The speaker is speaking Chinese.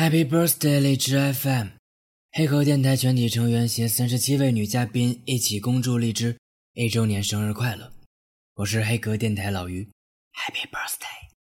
Happy birthday，荔枝 FM，黑格电台全体成员携三十七位女嘉宾一起恭祝荔枝一周年生日快乐。我是黑格电台老于，Happy birthday。